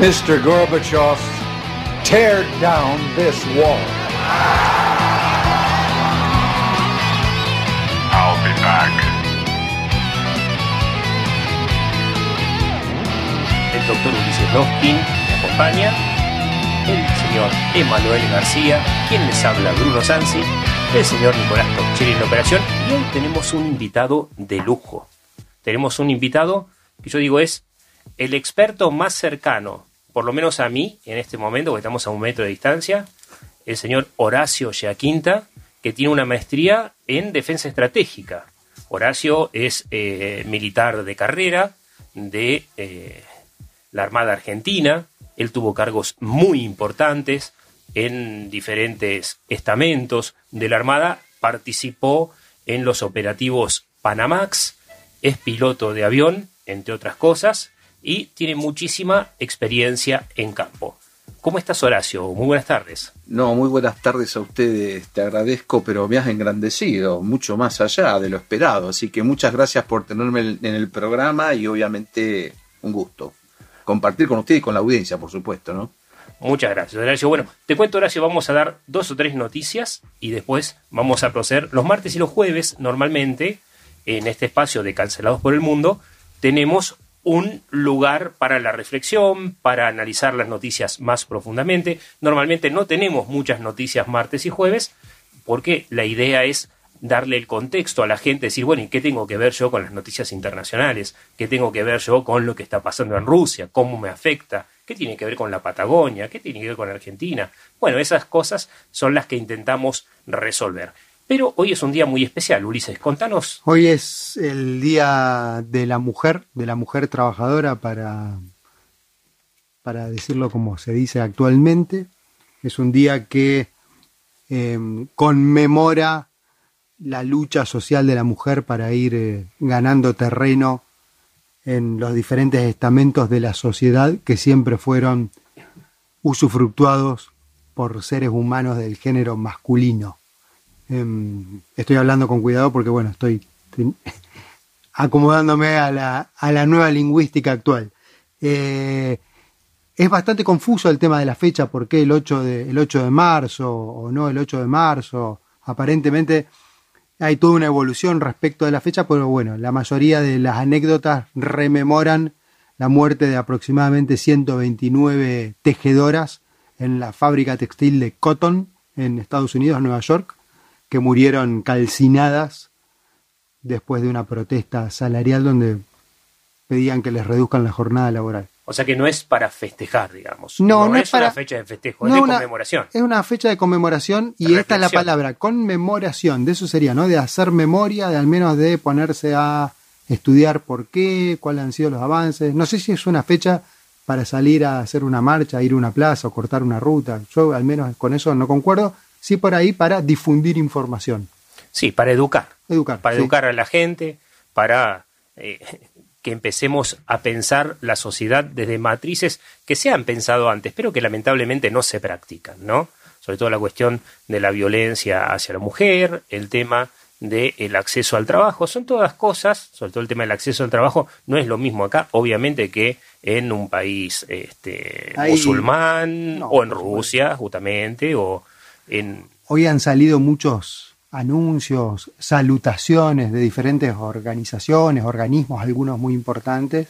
Mr. Gorbachev, tear down this wall. I'll be back. el doctor Ulises Loskin me acompaña, el señor Emanuel García, quien les habla Bruno Sansi, el señor Nicolás Torchelli en la operación, y hoy tenemos un invitado de lujo. Tenemos un invitado que yo digo es el experto más cercano, por lo menos a mí, en este momento, que estamos a un metro de distancia, el señor Horacio Giaquinta, que tiene una maestría en defensa estratégica. Horacio es eh, militar de carrera de eh, la Armada Argentina. Él tuvo cargos muy importantes en diferentes estamentos de la Armada. Participó en los operativos Panamax. Es piloto de avión, entre otras cosas, y tiene muchísima experiencia en campo. ¿Cómo estás, Horacio? Muy buenas tardes. No, muy buenas tardes a ustedes, te agradezco, pero me has engrandecido mucho más allá de lo esperado, así que muchas gracias por tenerme en el programa y obviamente un gusto compartir con ustedes y con la audiencia, por supuesto, ¿no? Muchas gracias, Horacio. Bueno, te cuento, Horacio, vamos a dar dos o tres noticias y después vamos a proceder. Los martes y los jueves, normalmente, en este espacio de Cancelados por el Mundo, tenemos un lugar para la reflexión, para analizar las noticias más profundamente. Normalmente no tenemos muchas noticias martes y jueves, porque la idea es darle el contexto a la gente, decir, bueno, ¿y qué tengo que ver yo con las noticias internacionales? ¿Qué tengo que ver yo con lo que está pasando en Rusia? ¿Cómo me afecta? ¿Qué tiene que ver con la Patagonia? ¿Qué tiene que ver con Argentina? Bueno, esas cosas son las que intentamos resolver. Pero hoy es un día muy especial, Ulises. Contanos. Hoy es el día de la mujer, de la mujer trabajadora, para, para decirlo como se dice actualmente. Es un día que eh, conmemora la lucha social de la mujer para ir eh, ganando terreno en los diferentes estamentos de la sociedad que siempre fueron usufructuados por seres humanos del género masculino. Em, estoy hablando con cuidado porque, bueno, estoy, acomodándome a la, a la nueva lingüística actual. Eh, es bastante confuso el tema de la fecha, por qué el 8 de, el 8 de marzo o no el 8 de marzo. Aparentemente hay toda una evolución respecto de la fecha, pero bueno, la mayoría de las anécdotas rememoran la muerte de aproximadamente 129 tejedoras en la fábrica textil de Cotton en Estados Unidos, Nueva York, que murieron calcinadas después de una protesta salarial donde pedían que les reduzcan la jornada laboral. O sea que no es para festejar, digamos. No, no es es para- una fecha de festejo, No, es de una- conmemoración. Es una fecha de conmemoración y De esta es la palabra, conmemoración, de eso sería, ¿no? De hacer memoria, de al menos de ponerse a estudiar por qué, cuáles han sido los avances. No sé si es una fecha para salir a hacer una marcha, ir a una plaza o cortar una ruta. Yo al menos con eso no concuerdo. Sí por ahí para difundir información. Sí, para educar. Educar. Para sí. educar a la gente, para eh, que empecemos a pensar la sociedad desde matrices que se han pensado antes, pero que lamentablemente no se practican, ¿no? Sobre todo la cuestión de la violencia hacia la mujer, el tema del acceso al trabajo, son todas cosas, sobre todo el tema del acceso al trabajo, no es lo mismo acá, obviamente, que en un país este, Ahí- musulmán, No, o en. Rusia, justamente, o Hoy han salido muchos anuncios, salutaciones de diferentes organizaciones, organismos, algunos muy importantes,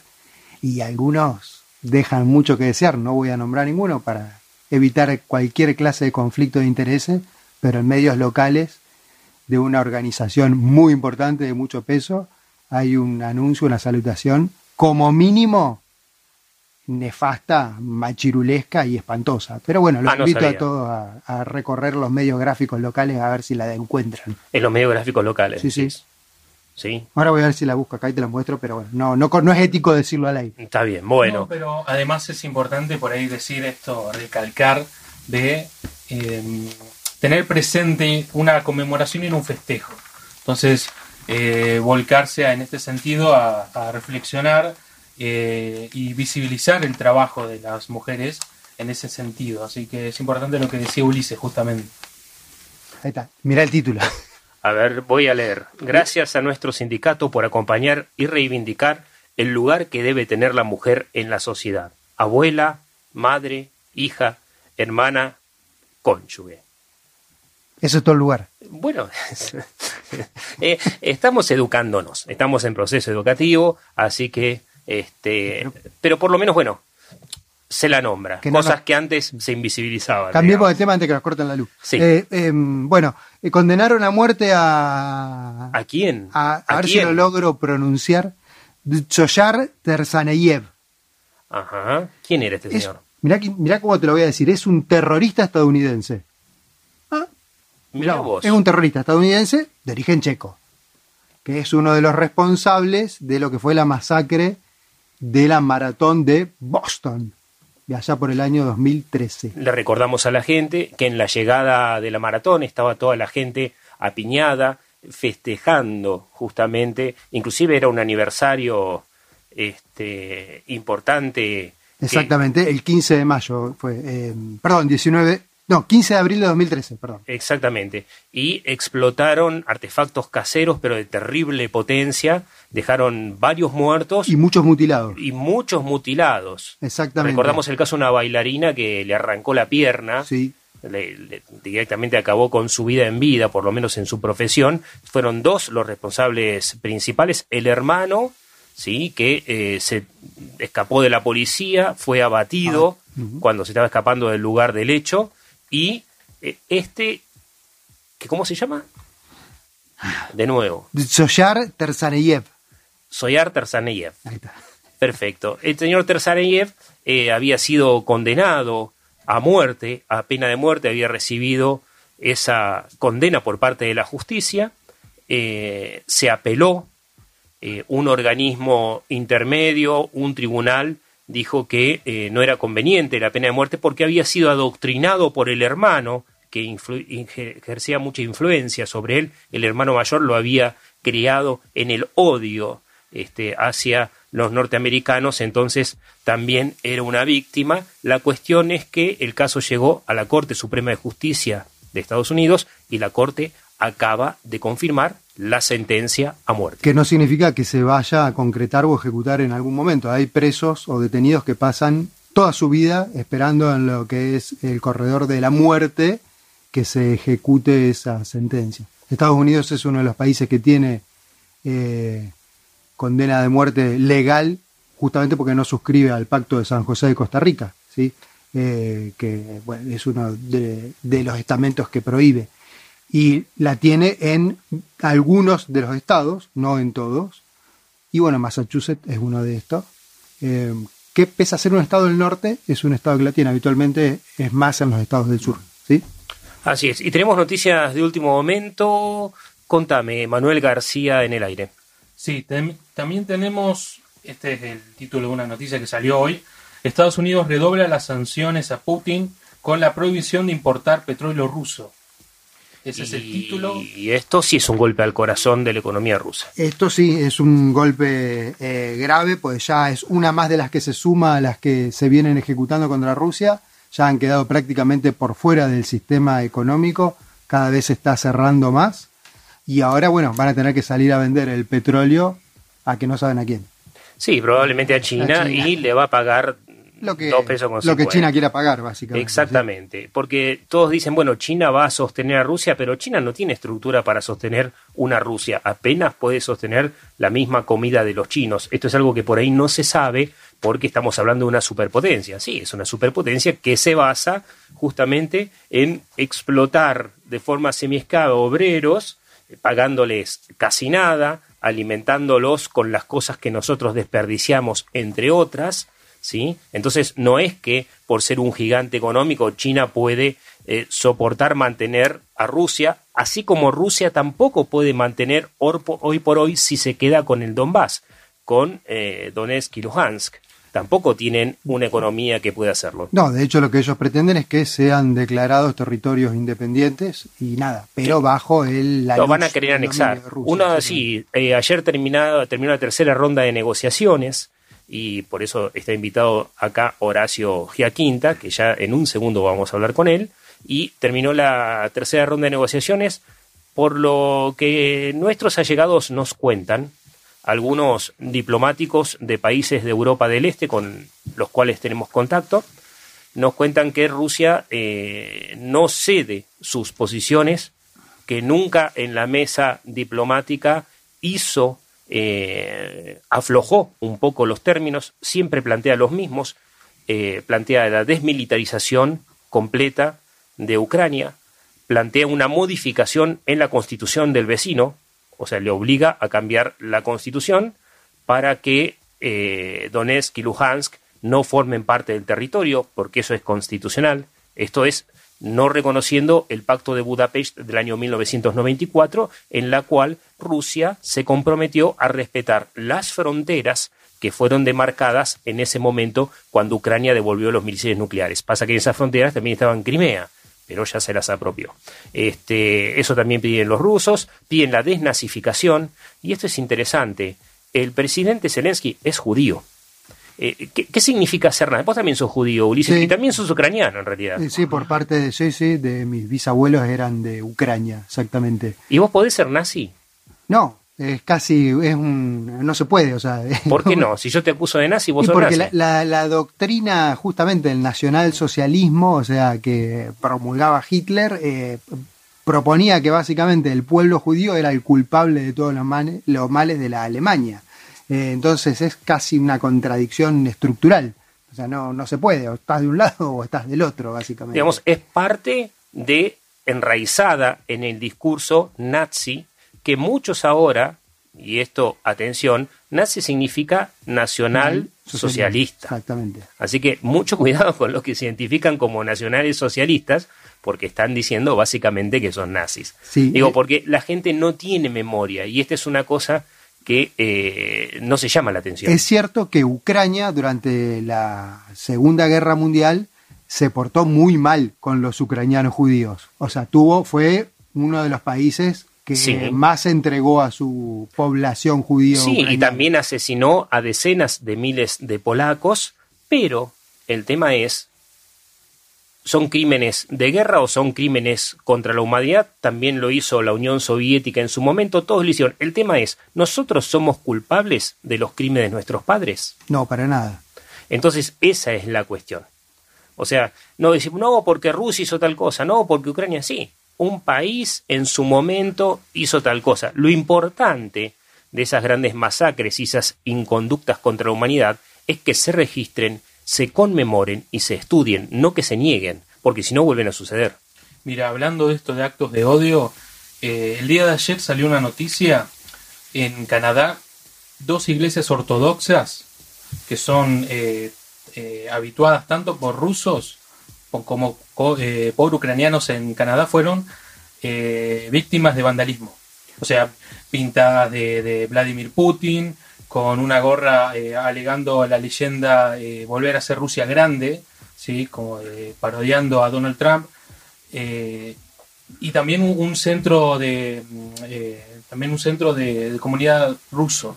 y algunos dejan mucho que desear. No voy a nombrar ninguno para evitar cualquier clase de conflicto de intereses, pero en medios locales de una organización muy importante, de mucho peso, hay un anuncio, una salutación, como mínimo nefasta, machirulesca y espantosa. Pero bueno, los Ah, no invito sabía. a todos a, a recorrer los medios gráficos locales a ver si la encuentran. En los medios gráficos locales. Sí, sí. Sí, Ahora voy a ver si la busco acá y te la muestro, pero bueno, no, no, no es ético decirlo al aire. está bien. Bueno, No, pero además es importante por ahí decir esto, recalcar de eh, tener presente una conmemoración y un festejo. Entonces, eh, volcarse a- en este sentido a, a reflexionar eh, y visibilizar el trabajo de las mujeres en ese sentido. Así que es importante lo que decía Ulises justamente. Ahí está, mira el título. a ver, voy a leer. Gracias a nuestro sindicato por acompañar y reivindicar el lugar que debe tener la mujer en la sociedad. Abuela, madre, hija, hermana, cónyuge. Eso es todo el lugar. Bueno, eh, estamos educándonos, estamos en proceso educativo, así que, este, pero por lo menos, bueno, se la nombra, Que no cosas que antes se invisibilizaban. Cambiemos digamos. de tema antes que nos corten la luz. Sí. Eh, eh, bueno, eh, condenaron a muerte a. ¿A quién? A, a ¿A ver si lo logro pronunciar. Choyar Terzaneyev. Ajá. ¿Quién era este Es- señor? mirá, mirá cómo te lo voy a decir. Es un terrorista estadounidense. Mirá No, vos. Es un terrorista estadounidense de origen checo. Que es uno de los responsables de lo que fue la masacre de la maratón de Boston. De allá por el año 2013. Le recordamos a la gente que en la llegada de la maratón estaba toda la gente apiñada, festejando justamente, inclusive era un aniversario este, importante. que- Exactamente, el 15 de mayo fue. eh, perdón, 19. No, 15 de abril de 2013, perdón. Exactamente. Y explotaron artefactos caseros, pero de terrible potencia. Dejaron varios muertos Y muchos mutilados. y muchos mutilados. Exactamente. Recordamos el caso de una bailarina que le arrancó la pierna. Sí. le- le- directamente acabó con su vida en vida, por lo menos en su profesión. Fueron dos los responsables principales. El hermano, sí, que eh, se escapó de la policía, fue abatido Ah, cuando se estaba escapando del lugar del hecho. Y eh, este, que ¿cómo se llama? De nuevo, Soyar Terzaneyev. Soyar Terzaneyev. Ahí está. Perfecto. El señor Terzaneyev eh, había sido condenado a muerte, a pena de muerte, había recibido esa condena por parte de la justicia, eh, se apeló, eh, un organismo intermedio, un tribunal, dijo que eh, no era conveniente la pena de muerte porque había sido adoctrinado por el hermano, que ejercía mucha influencia sobre él, el hermano mayor lo había criado en el odio este, hacia los norteamericanos, entonces también era una víctima. La cuestión es que el caso llegó a la Corte Suprema de Justicia de Estados Unidos y la Corte acaba de confirmar la sentencia a muerte. Que no significa que se vaya a concretar o ejecutar en algún momento. Hay presos o detenidos que pasan toda su vida esperando en lo que es el corredor de la muerte que se ejecute esa sentencia. Estados Unidos es uno de los países que tiene eh, condena de muerte legal justamente porque no suscribe al Pacto de San José de Costa Rica, ¿sí? Eh, que bueno, es uno de, de los estamentos que prohíbe. Y la tiene en algunos de los estados, no en todos. Y bueno, Massachusetts es uno de estos. Eh, que pese a ser un estado del norte, es un estado que la tiene. Habitualmente es más en los estados del sur. ¿sí? Así es. Y tenemos noticias de último momento. Contame, Manuel García en el aire. Sí, también tenemos, este es el título de una noticia que salió hoy, Estados Unidos redobla las sanciones a Putin con la prohibición de importar petróleo ruso. Ese es el título. Y esto sí es un golpe al corazón de la economía rusa. Esto sí es un golpe eh, grave, pues ya es una más de las que se suma a las que se vienen ejecutando contra Rusia. Ya han quedado prácticamente por fuera del sistema económico, cada vez se está cerrando más. Y ahora, bueno, van a tener que salir a vender el petróleo a que no saben a quién. Sí, probablemente a China, A China. y le va a pagar Lo que, dos pesos con lo que 50. China quiera pagar, básicamente. Exactamente, porque todos dicen, bueno, China va a sostener a Rusia, pero China no tiene estructura para sostener una Rusia, apenas puede sostener la misma comida de los chinos. Esto es algo que por ahí no se sabe, porque estamos hablando de una superpotencia. Sí, es una superpotencia que se basa justamente en explotar de forma semiescada obreros, eh, pagándoles casi nada, alimentándolos con las cosas que nosotros desperdiciamos, entre otras, ¿sí? Entonces no es que por ser un gigante económico China puede eh, soportar mantener a Rusia, así como Rusia tampoco puede mantener hoy por hoy si se queda con el Donbass, con eh, Donetsk y Luhansk. Tampoco tienen una economía que pueda hacerlo. No, de hecho lo que ellos pretenden es que sean declarados territorios independientes y nada, pero bajo el... La lo van a querer anexar. Uno, sí, eh, ayer terminado, terminó la tercera ronda de negociaciones y por eso está invitado acá Horacio Giaquinta, que ya en un segundo vamos a hablar con él, y terminó la tercera ronda de negociaciones, por lo que nuestros allegados nos cuentan, algunos diplomáticos de países de Europa del Este con los cuales tenemos contacto, nos cuentan que Rusia eh, no cede sus posiciones, que nunca en la mesa diplomática hizo, eh, aflojó un poco los términos, siempre plantea los mismos, eh, plantea la desmilitarización completa de Ucrania, plantea una modificación en la constitución del vecino, o sea, le obliga a cambiar la constitución para que eh, Donetsk y Luhansk no formen parte del territorio, porque eso es constitucional. Esto es no reconociendo el Pacto de Budapest del año 1994, en la cual Rusia se comprometió a respetar las fronteras que fueron demarcadas en ese momento cuando Ucrania devolvió los misiles nucleares. Pasa que en esas fronteras también estaban Crimea pero ya se las apropió. Este, eso también piden los rusos, piden la desnazificación, y esto es interesante. El presidente Zelensky es judío. Eh, ¿qué, significa ser nazi? Vos también sos judío, Ulises, y también sos ucraniano en realidad. Sí, por parte de sí, sí, de mis bisabuelos eran de Ucrania, exactamente. ¿Y vos podés ser nazi? No, es casi, es un, no se puede, o sea. ¿Por qué no? Si yo te acuso de nazi, vos sos porque nazi. La, la, doctrina justamente del nacionalsocialismo, o sea, que promulgaba Hitler, eh, proponía que básicamente el pueblo judío era el culpable de todos los males, los males de la Alemania. Eh, entonces es casi una contradicción estructural. O sea, no, no se puede, o estás de un lado o estás del otro, básicamente. Digamos, es parte de enraizada en el discurso nazi que muchos ahora, y esto, atención, nazi significa nacional socialista. Exactamente. Así que mucho cuidado con los que se identifican como nacionales socialistas, porque están diciendo básicamente que son nazis. Digo, eh, porque la gente no tiene memoria, y esta es una cosa que eh, no se llama la atención. Es cierto que Ucrania durante la Segunda Guerra Mundial se portó muy mal con los ucranianos judíos. O sea, tuvo, fue uno de los países que más entregó a su población judía. Sí, y también asesinó a decenas de miles de polacos, pero el tema es, ¿son crímenes de guerra o son crímenes contra la humanidad? También lo hizo la Unión Soviética en su momento, todos lo hicieron. El tema es, ¿nosotros somos culpables de los crímenes de nuestros padres? No, para nada. Entonces, esa es la cuestión. O sea, no decimos, no, porque Rusia hizo tal cosa, no, porque Ucrania sí un país en su momento hizo tal cosa. Lo importante de esas grandes masacres y esas inconductas contra la humanidad es que se registren, se conmemoren y se estudien, no que se nieguen, porque si no vuelven a suceder. Mira, hablando de esto de actos de odio, eh, el día de ayer salió una noticia en Canadá, dos iglesias ortodoxas que son eh, eh, habituadas tanto por rusos como por ucranianos en Canadá fueron víctimas de vandalismo. O sea, pintadas de, Vladimir Putin, con una gorra eh, alegando la leyenda volver a ser Rusia grande, ¿sí? como parodiando a Donald Trump. y también un, centro de también un centro de, comunidad ruso.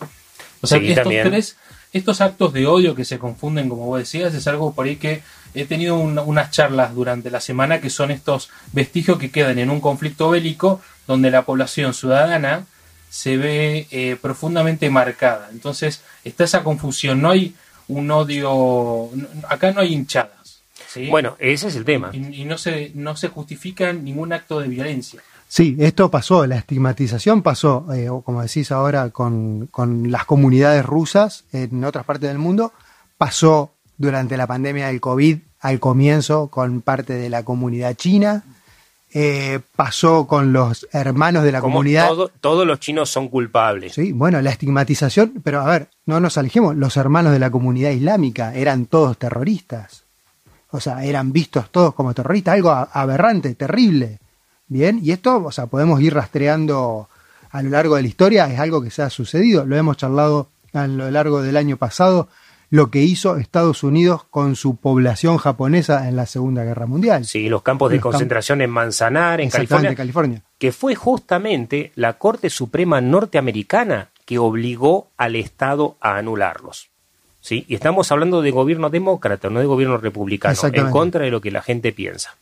O sea, estos tres estos actos de odio que se confunden, como vos decías, es algo por ahí que he tenido unas charlas durante la semana que son estos vestigios que quedan en un conflicto bélico donde la población ciudadana se ve eh, profundamente marcada. Entonces está esa confusión, no hay un odio, acá no hay hinchadas. Bueno, ese es el tema. Y, no, se, no se justifica ningún acto de violencia. Sí, esto pasó, la estigmatización pasó, eh, como decís ahora, con, con, las comunidades rusas en otras partes del mundo, pasó durante la pandemia del COVID al comienzo con parte de la comunidad china, eh, pasó con los hermanos de la Como comunidad. todo- todos los chinos son culpables. Sí, bueno, la estigmatización, pero a ver, no nos alejemos, los hermanos de la comunidad islámica eran todos terroristas. O sea, eran vistos todos como terroristas, algo aberrante, terrible. Bien, y esto, o sea, podemos ir rastreando a lo largo de la historia, es algo que se ha sucedido, lo hemos charlado a lo largo del año pasado, lo que hizo Estados Unidos con su población japonesa en la Segunda Guerra Mundial. Sí, los campos de Los campos- concentración en Manzanar, en California, California. que fue justamente la Corte Suprema norteamericana que obligó al Estado a anularlos. ¿Sí? Y estamos hablando de gobierno demócrata, no de gobierno republicano, en contra de lo que la gente piensa.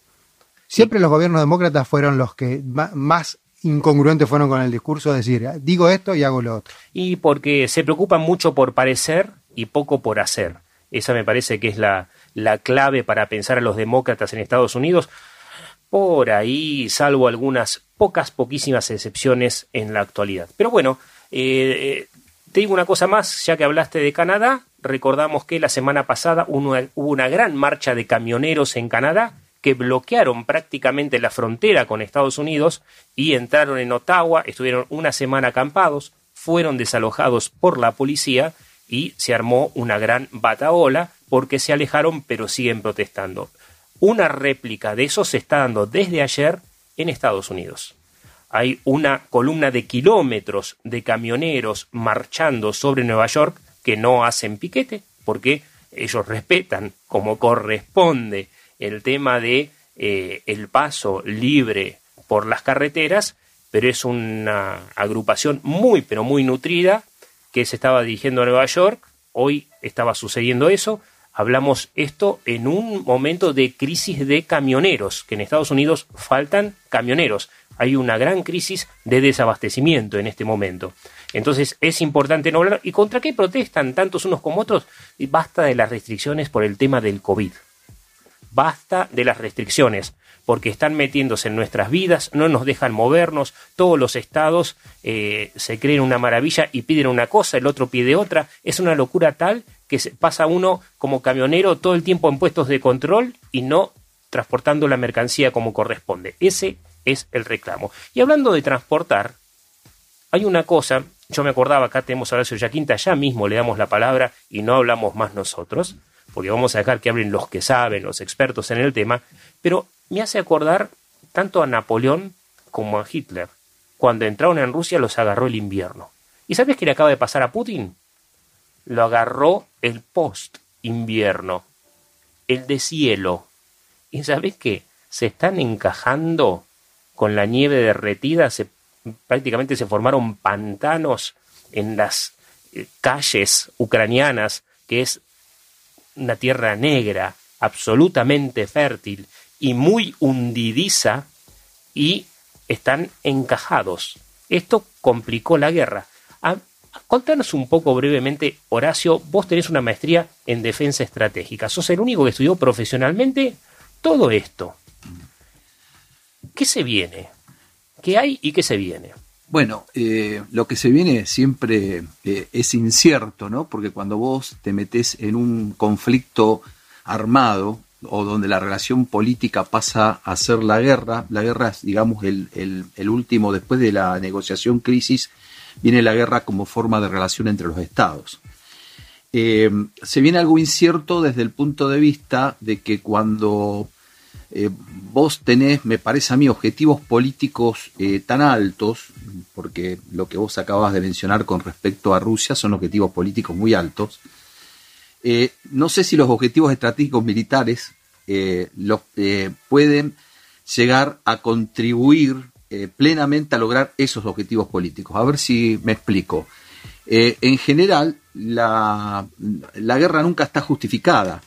Siempre los gobiernos demócratas fueron los que más incongruentes fueron con el discurso de decir, digo esto y hago lo otro. Y porque se preocupan mucho por parecer y poco por hacer. Esa me parece que es la, la clave para pensar a los demócratas en Estados Unidos. Por ahí, salvo algunas pocas, poquísimas excepciones en la actualidad. Pero bueno, eh, eh, te digo una cosa más, ya que hablaste de Canadá, recordamos que la semana pasada hubo una, hubo una gran marcha de camioneros en Canadá que bloquearon prácticamente la frontera con Estados Unidos y entraron en Ottawa, estuvieron una semana acampados, fueron desalojados por la policía y se armó una gran bataola porque se alejaron pero siguen protestando. Una réplica de eso se está dando desde ayer en Estados Unidos. Hay una columna de kilómetros de camioneros marchando sobre Nueva York que no hacen piquete porque ellos respetan como corresponde el tema de eh, el paso libre por las carreteras, pero es una agrupación muy pero muy nutrida que se estaba dirigiendo a Nueva York. Hoy estaba sucediendo eso. Hablamos esto en un momento de crisis de camioneros, que en Estados Unidos faltan camioneros. Hay una gran crisis de desabastecimiento en este momento. Entonces es importante no hablar. ¿Y contra qué protestan tantos unos como otros? Basta de las restricciones por el tema del COVID. Basta de las restricciones, porque están metiéndose en nuestras vidas, no nos dejan movernos, todos los estados eh, se creen una maravilla y piden una cosa, el otro pide otra, es una locura tal que pasa uno como camionero todo el tiempo en puestos de control y no transportando la mercancía como corresponde. Ese es el reclamo. Y hablando de transportar, hay una cosa, yo me acordaba, acá tenemos a Horacio Yaquinta, ya mismo le damos la palabra y no hablamos más nosotros, porque vamos a dejar que hablen los que saben, los expertos en el tema, pero me hace acordar tanto a Napoleón como a Hitler. Cuando entraron en Rusia los agarró el invierno. ¿Y sabes qué le acaba de pasar a Putin? Lo agarró el post-invierno, el deshielo. ¿Y sabes qué? Se están encajando con la nieve derretida, se, prácticamente se formaron pantanos en las eh, calles ucranianas, que es una tierra negra, absolutamente fértil y muy hundidiza, y están encajados. Esto complicó la guerra. A- contanos un poco brevemente, Horacio, vos tenés una maestría en defensa estratégica, sos el único que estudió profesionalmente todo esto. ¿Qué se viene? ¿Qué hay y qué se viene? Bueno, eh, lo que se viene siempre eh, es incierto, ¿no? Porque cuando vos te metes en un conflicto armado o donde la relación política pasa a ser la guerra, la guerra es, digamos, el, el- último, después de la negociación crisis, viene la guerra como forma de relación entre los estados. Eh, se viene algo incierto desde el punto de vista de que cuando eh, vos tenés, me parece a mí, objetivos políticos eh, tan altos, porque lo que vos acabas de mencionar con respecto a Rusia son objetivos políticos muy altos. no sé si los objetivos estratégicos militares eh, los, eh, pueden llegar a contribuir eh, plenamente a lograr esos objetivos políticos. A ver si me explico. En general, la, la guerra nunca está justificada.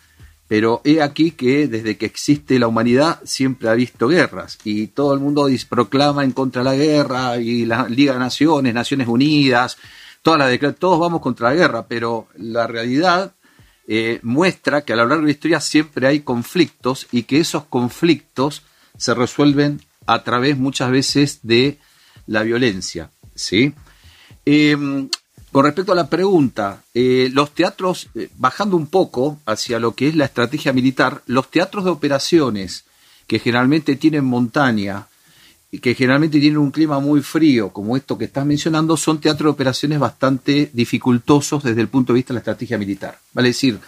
Pero he aquí que desde que existe la humanidad siempre ha visto guerras y todo el mundo proclama en contra de la guerra y la Liga de Naciones, Naciones Unidas, las declara- todos vamos contra la guerra, pero la realidad eh, muestra que a lo largo de la historia siempre hay conflictos y que esos conflictos se resuelven a través muchas veces de la violencia, ¿sí? Eh, con respecto a la pregunta, eh, los teatros, bajando un poco hacia lo que es la estrategia militar, los teatros de operaciones que generalmente tienen montaña que generalmente tienen un clima muy frío, como esto que estás mencionando, son teatros de operaciones bastante dificultosos desde el punto de vista de la estrategia militar. Vale decir,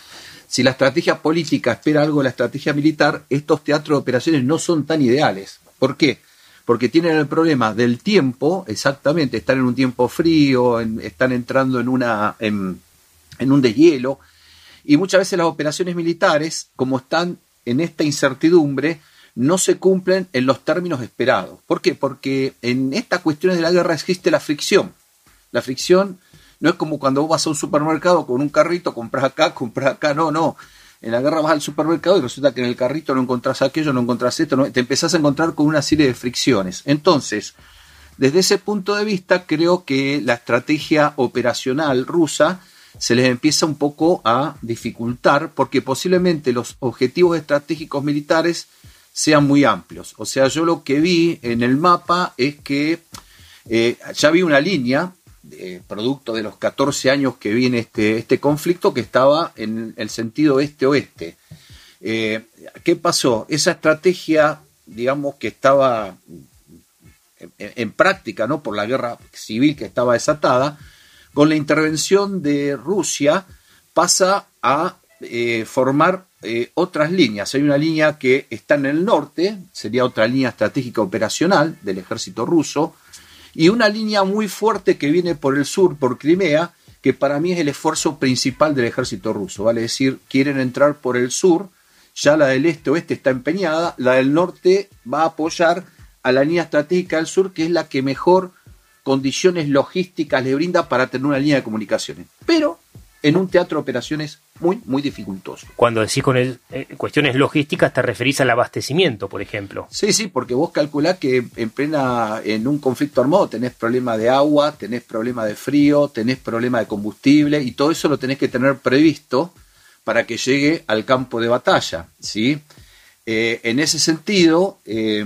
si la estrategia política espera algo de la estrategia militar, estos teatros de operaciones no son tan ideales. ¿Por qué? Porque tienen el problema del tiempo, exactamente, están en un tiempo frío, en- están entrando en, una, en un deshielo, y muchas veces las operaciones militares, como están en esta incertidumbre, no se cumplen en los términos esperados. ¿Por qué? Porque en estas cuestiones de la guerra existe la fricción. La fricción no es como cuando vos vas a un supermercado con un carrito, compras acá, compras acá, no, no. En la guerra vas al supermercado y resulta que en el carrito no encontrás aquello, no encontrás esto, no- te empezás a encontrar con una serie de fricciones. Entonces, desde ese punto de vista, creo que la estrategia operacional rusa se les empieza un poco a dificultar porque posiblemente los objetivos estratégicos militares sean muy amplios. O sea, yo lo que vi en el mapa es que eh, ya vi una línea, eh, producto de los 14 años que viene este, este conflicto, que estaba en el sentido este-oeste. Eh, ¿Qué pasó? Esa estrategia, digamos, que estaba en, en práctica, ¿no? Por la guerra civil que estaba desatada, con la intervención de Rusia pasa a formar eh, otras líneas. Hay una línea que está en el norte, sería otra línea estratégica operacional del ejército ruso, y una línea muy fuerte que viene por el sur, por Crimea, que para mí es el esfuerzo principal del ejército ruso, vale decir, quieren entrar por el sur, ya la del este-oeste está empeñada, la del norte va a apoyar a la línea estratégica del sur, que es la que mejor condiciones logísticas le brinda para tener una línea de comunicaciones. Pero en un teatro de operaciones muy, muy dificultoso. Cuando decís con el- eh, cuestiones logísticas, te referís al abastecimiento, por ejemplo. Sí, sí, porque vos calculás que en plena, en un conflicto armado tenés problema de agua, tenés problema de frío, tenés problema de combustible y todo eso lo tenés que tener previsto para que llegue al campo de batalla, ¿sí? Eh, en ese sentido, eh,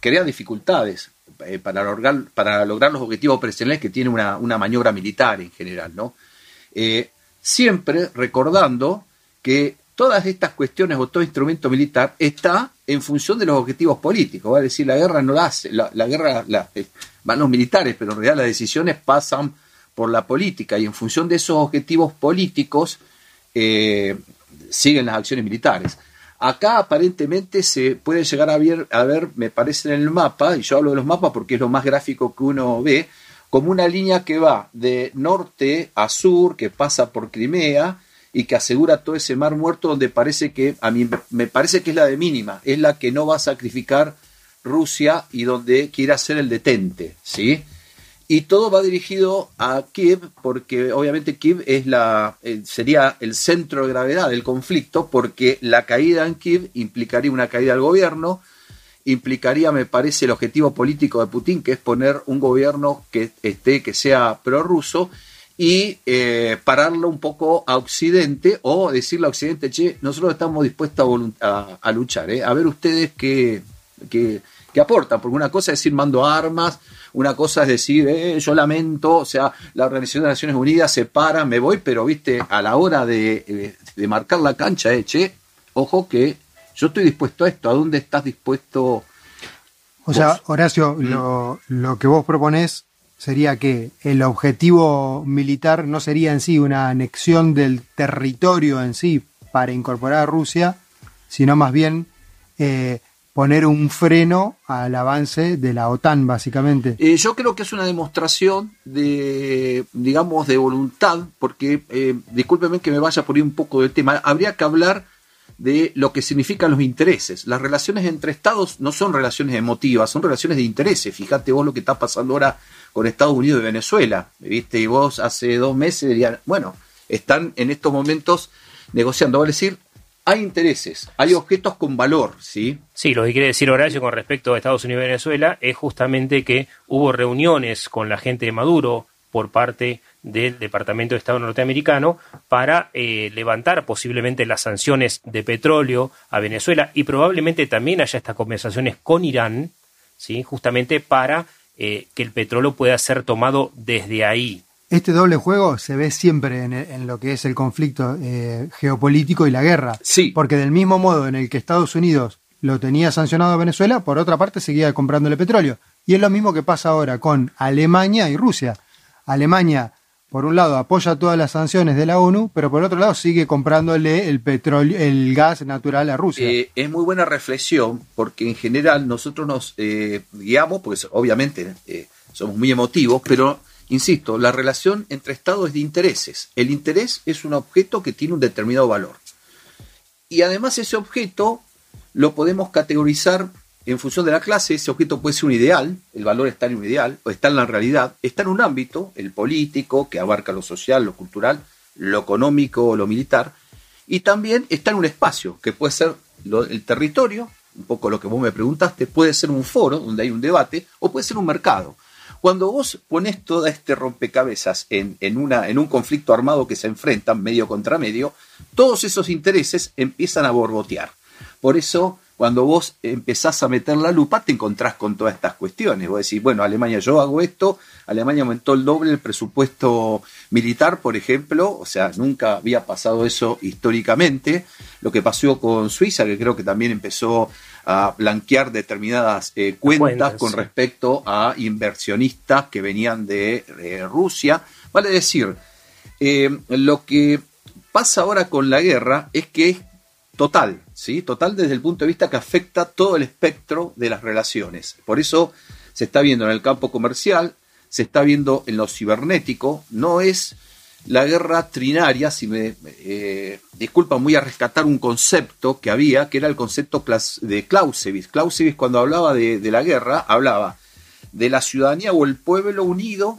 crea dificultades eh, para, lograr, para lograr los objetivos operacionales que tiene una, una maniobra militar en general, ¿no? Siempre recordando que todas estas cuestiones o todo instrumento militar está en función de los objetivos políticos. Va a decir, la guerra no la hace, la, la guerra eh, van los militares, pero en realidad las decisiones pasan por la política y en función de esos objetivos políticos eh, siguen las acciones militares. Acá aparentemente se puede llegar a ver, a ver, me parece en el mapa, y yo hablo de los mapas porque es lo más gráfico que uno ve, como una línea que va de norte a sur, que pasa por Crimea y que asegura todo ese mar muerto donde parece que, a mí me- parece que es la de mínima, es la que no va a sacrificar Rusia y donde quiere hacer el detente, ¿sí? Y todo va dirigido a Kiev, porque obviamente Kiev es la, eh, sería el centro de gravedad del conflicto, porque la caída en Kiev implicaría una caída del gobierno, implicaría, me parece, el objetivo político de Putin, que es poner un gobierno que esté, que sea prorruso, y eh, pararlo un poco a Occidente, o decirle a Occidente, che, nosotros estamos dispuestos a, a- a luchar, ¿eh? a ver ustedes qué, aportan, porque una cosa es decir mando armas, una cosa es decir, eh, yo lamento, o sea, la Organización de Naciones Unidas se para, me voy, pero viste, a la hora de, de marcar la cancha, che, ojo que yo estoy dispuesto a esto, ¿a dónde estás dispuesto? O sea, Horacio, lo, lo que vos proponés sería que el objetivo militar no sería en sí una anexión del territorio en sí para incorporar a Rusia, sino más bien eh, poner un freno al avance de la OTAN, básicamente. Eh, yo creo que es una demostración de, digamos, de voluntad, porque, eh, discúlpeme que me vaya por ir un poco del tema, habría que hablar de lo que significan los intereses. Las relaciones entre estados no son relaciones emotivas, son relaciones de intereses. Fíjate vos lo que está pasando ahora con Estados Unidos y Venezuela, ¿viste? Y vos hace dos meses dirían, bueno, están en estos momentos negociando, vale decir, hay intereses, hay objetos con valor, ¿sí? Sí, lo que quiere decir Horacio con respecto a Estados Unidos y Venezuela es justamente que hubo reuniones con la gente de Maduro por parte del Departamento de Estado norteamericano para eh, levantar posiblemente las sanciones de petróleo a Venezuela y probablemente también haya estas conversaciones con Irán, ¿sí? justamente para eh, que el petróleo pueda ser tomado desde ahí. este doble juego se ve siempre en, en lo que es el conflicto eh, geopolítico y la guerra. Sí. Porque del mismo modo en el que Estados Unidos lo tenía sancionado a Venezuela, por otra parte seguía comprándole petróleo. Y es lo mismo que pasa ahora con Alemania y Rusia. Alemania, por un lado, apoya todas las sanciones de la ONU, pero por otro lado sigue comprándole el petróleo, el gas natural a Rusia. Eh, es muy buena reflexión porque en general nosotros nos eh, guiamos, porque obviamente eh, somos muy emotivos, pero insisto, la relación entre Estados es de intereses. El interés es un objeto que tiene un determinado valor. Y además ese objeto lo podemos categorizar en función de la clase, ese objeto puede ser un ideal, el valor está en un ideal, o está en la realidad, está en un ámbito, el político, que abarca lo social, lo cultural, lo económico, lo militar, y también está en un espacio, que puede ser el territorio, un poco lo que vos me preguntaste, puede ser un foro donde hay un debate, o puede ser un mercado. Cuando vos pones todo este rompecabezas en, en un conflicto armado que se enfrentan medio contra medio, todos esos intereses empiezan a borbotear. Por eso cuando vos empezás a meter la lupa, te encontrás con todas estas cuestiones. Vos decís, bueno, Alemania yo hago esto, Alemania aumentó el doble el presupuesto militar, por ejemplo, o sea, nunca había pasado eso históricamente. Lo que pasó con Suiza, que creo que también empezó a blanquear determinadas eh, cuentas, cuentas, con sí. respecto a inversionistas que venían de Rusia. Vale decir, eh, lo que pasa ahora con la guerra es que total, ¿sí? Total desde el punto de vista que afecta todo el espectro de las relaciones. Por eso se está viendo en el campo comercial, se está viendo en lo cibernético, no es la guerra trinaria, si me eh, disculpan, voy a rescatar un concepto que había, que era el concepto de Clausewitz. Clausewitz cuando hablaba de, de la guerra, hablaba de la ciudadanía o el pueblo unido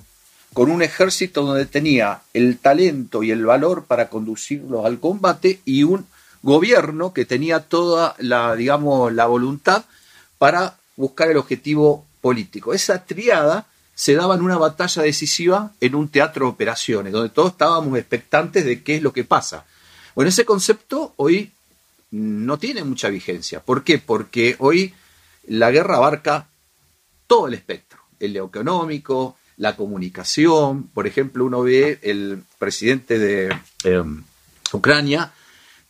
con un ejército donde tenía el talento y el valor para conducirlos al combate y un gobierno que tenía toda la, digamos, la voluntad para buscar el objetivo político. Esa triada se daba en una batalla decisiva en un teatro de operaciones, donde todos estábamos expectantes de qué es lo que pasa. Bueno, ese concepto hoy no tiene mucha vigencia. ¿Por qué? Porque hoy la guerra abarca todo el espectro, el económico, la comunicación. Por ejemplo, uno ve el presidente de eh, Ucrania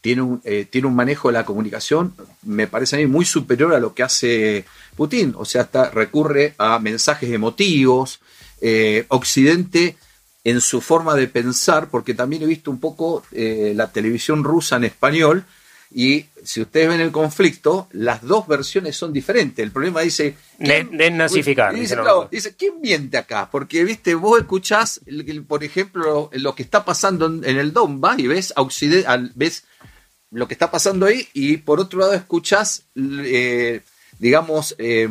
tiene un, eh, tiene un manejo de la comunicación, me parece a mí, muy superior a lo que hace Putin. O sea, hasta recurre a mensajes emotivos. Eh, Occidente, en su forma de pensar, porque también he visto un poco eh, la televisión rusa en español, y si ustedes ven el conflicto, las dos versiones son diferentes. El problema dice. Desnazificar. Dice, claro, dice, ¿quién miente acá? Porque, viste, vos escuchás, por ejemplo, lo que está pasando en el Donbass y ves, a Occidente, ves lo que está pasando ahí y por otro lado escuchás, eh, digamos, eh,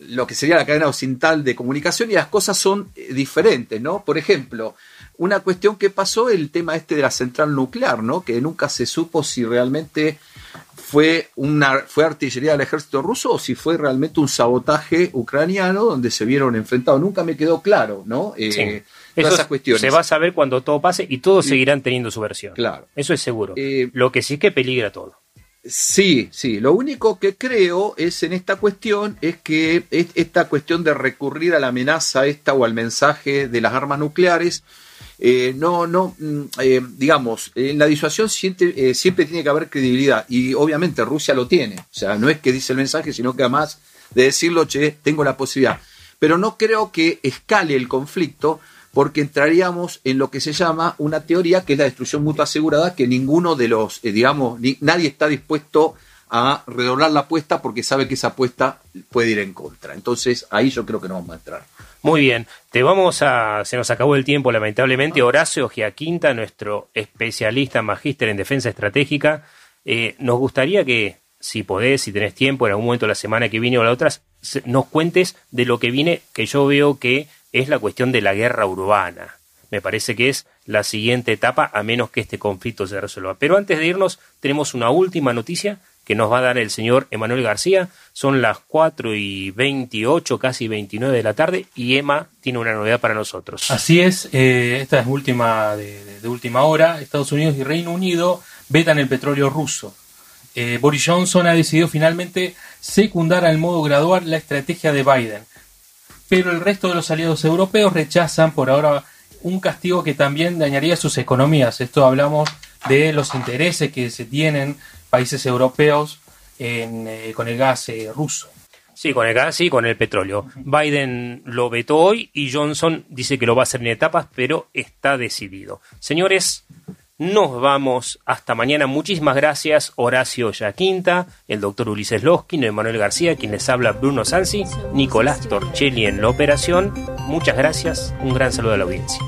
lo que sería la cadena occidental de comunicación y las cosas son diferentes, ¿no? Por ejemplo, una cuestión que pasó, el tema este de la central nuclear, ¿no? Que nunca se supo si realmente fue una fue artillería del ejército ruso o si fue realmente un sabotaje ucraniano donde se vieron enfrentados. Nunca me quedó claro, ¿no? Eh, sí. Eso esas cuestiones. se va a saber cuando todo pase y todos seguirán teniendo su versión. Claro. Eso es seguro. Eh, Lo que sí es que peligra todo. Sí, sí. Lo único que creo es en esta cuestión es que es esta cuestión de recurrir a la amenaza esta o al mensaje de las armas nucleares eh, no, no, eh, digamos, en la disuasión siempre, eh, siempre, tiene que haber credibilidad y obviamente Rusia lo tiene. O sea, no es que dice el mensaje, sino que además de decirlo, che, tengo la posibilidad. Pero no creo que escale el conflicto porque entraríamos en lo que se llama una teoría que es la destrucción mutua asegurada, que ninguno de los, digamos, ni, nadie está dispuesto a redoblar la apuesta porque sabe que esa apuesta puede ir en contra. Entonces ahí yo creo que no vamos a entrar. Muy bien, te vamos a. Se nos acabó el tiempo, lamentablemente. Horacio Giaquinta, nuestro especialista magíster en defensa estratégica. Eh, nos gustaría que, si podés, si tenés tiempo, en algún momento la semana que viene o la otra, nos cuentes de lo que viene, que yo veo que es la cuestión de la guerra urbana. Me parece que es la siguiente etapa, a menos que este conflicto se resuelva. Pero antes de irnos, tenemos una última noticia que nos va a dar el señor Emanuel García. Son las 4 y 28, casi 29 de la tarde, y Emma tiene una novedad para nosotros. Así es, eh, esta es última de, última hora. Estados Unidos y Reino Unido vetan el petróleo ruso. Eh, Boris Johnson ha decidido finalmente secundar al modo gradual la estrategia de Biden. Pero el resto de los aliados europeos rechazan por ahora un castigo que también dañaría sus economías. Esto hablamos de los intereses que se tienen países europeos en, eh, con el gas eh, ruso. Sí, con el gas y con el petróleo. Biden lo vetó hoy y Johnson dice que lo va a hacer en etapas, pero está decidido. Señores, nos vamos hasta mañana. Muchísimas gracias, Horacio Yaquinta, el doctor Ulises Loskin, Emanuel García, quien les habla Bruno Sansi, Nicolás Torchelli en la operación. Muchas gracias, un gran saludo a la audiencia.